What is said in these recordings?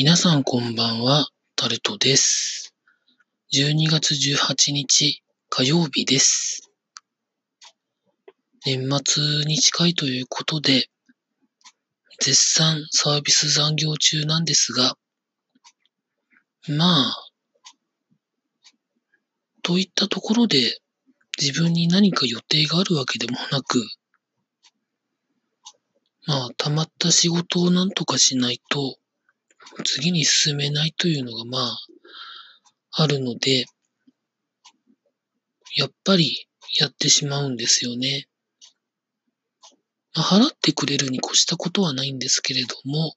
皆さんこんばんは、タルトです。12月18日火曜日です。年末に近いということで、絶賛サービス残業中なんですが、まあ、といったところで自分に何か予定があるわけでもなく、まあ、溜まった仕事をなんとかしないと、次に進めないというのがまあ、あるので、やっぱりやってしまうんですよね。まあ、払ってくれるに越したことはないんですけれども、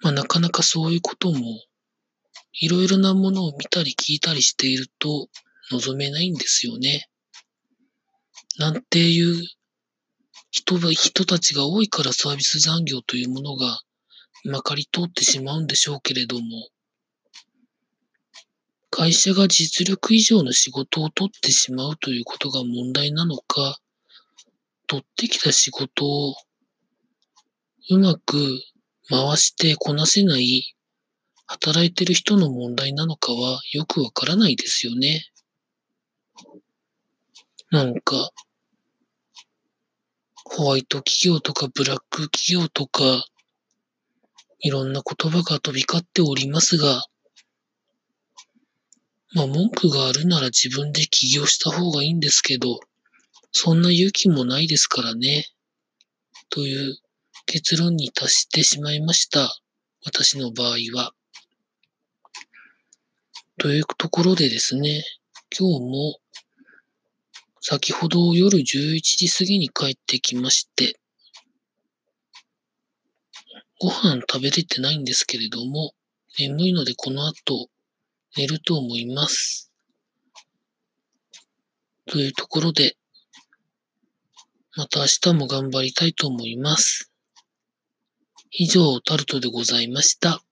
まあ、なかなかそういうことも、いろいろなものを見たり聞いたりしていると望めないんですよね。なんていう人が、人たちが多いからサービス残業というものがまかり通ってしまうんでしょうけれども、会社が実力以上の仕事を取ってしまうということが問題なのか、取ってきた仕事をうまく回してこなせない働いてる人の問題なのかはよくわからないですよね。なんか、ホワイト企業とかブラック企業とか、いろんな言葉が飛び交っておりますが、まあ文句があるなら自分で起業した方がいいんですけど、そんな勇気もないですからね。という結論に達してしまいました。私の場合は。というところでですね、今日も先ほど夜11時過ぎに帰ってきまして、ご飯食べれてないんですけれども、眠いのでこの後寝ると思います。というところで、また明日も頑張りたいと思います。以上、タルトでございました。